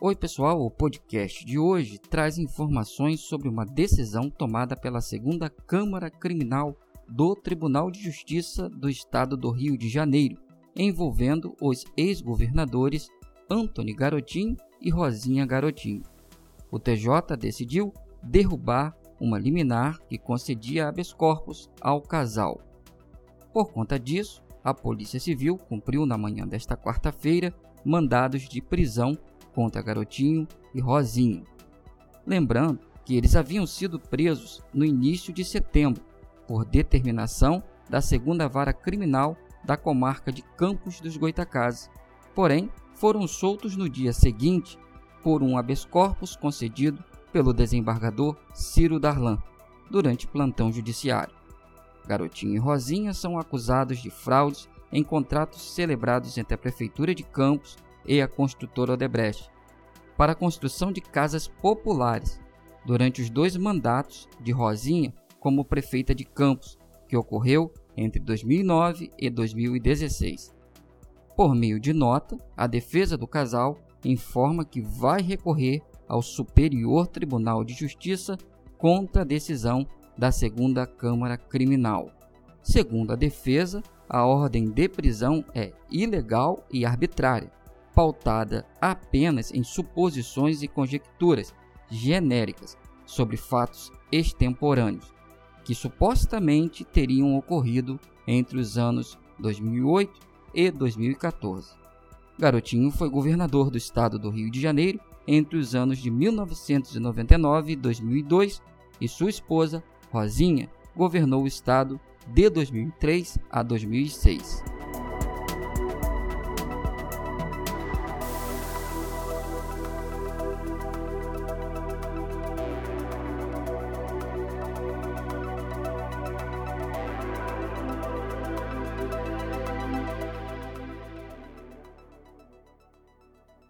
Oi, pessoal. O podcast de hoje traz informações sobre uma decisão tomada pela segunda Câmara Criminal do Tribunal de Justiça do Estado do Rio de Janeiro, envolvendo os ex-governadores Antony Garotinho e Rosinha Garotinho. O TJ decidiu derrubar uma liminar que concedia habeas corpus ao casal. Por conta disso, a Polícia Civil cumpriu na manhã desta quarta-feira mandados de prisão contra Garotinho e Rosinha. Lembrando que eles haviam sido presos no início de setembro por determinação da segunda vara criminal da comarca de Campos dos Goitacazes. Porém, foram soltos no dia seguinte por um habeas corpus concedido pelo desembargador Ciro Darlan durante plantão judiciário. Garotinho e Rosinha são acusados de fraudes em contratos celebrados entre a Prefeitura de Campos e a construtora Odebrecht para a construção de casas populares durante os dois mandatos de Rosinha como prefeita de Campos, que ocorreu entre 2009 e 2016. Por meio de nota, a defesa do casal informa que vai recorrer ao Superior Tribunal de Justiça contra a decisão da Segunda Câmara Criminal. Segundo a defesa, a ordem de prisão é ilegal e arbitrária, pautada apenas em suposições e conjecturas genéricas sobre fatos extemporâneos, que supostamente teriam ocorrido entre os anos 2008 e 2014. Garotinho foi governador do estado do Rio de Janeiro entre os anos de 1999 e 2002 e sua esposa, Rosinha, governou o estado de 2003 a 2006.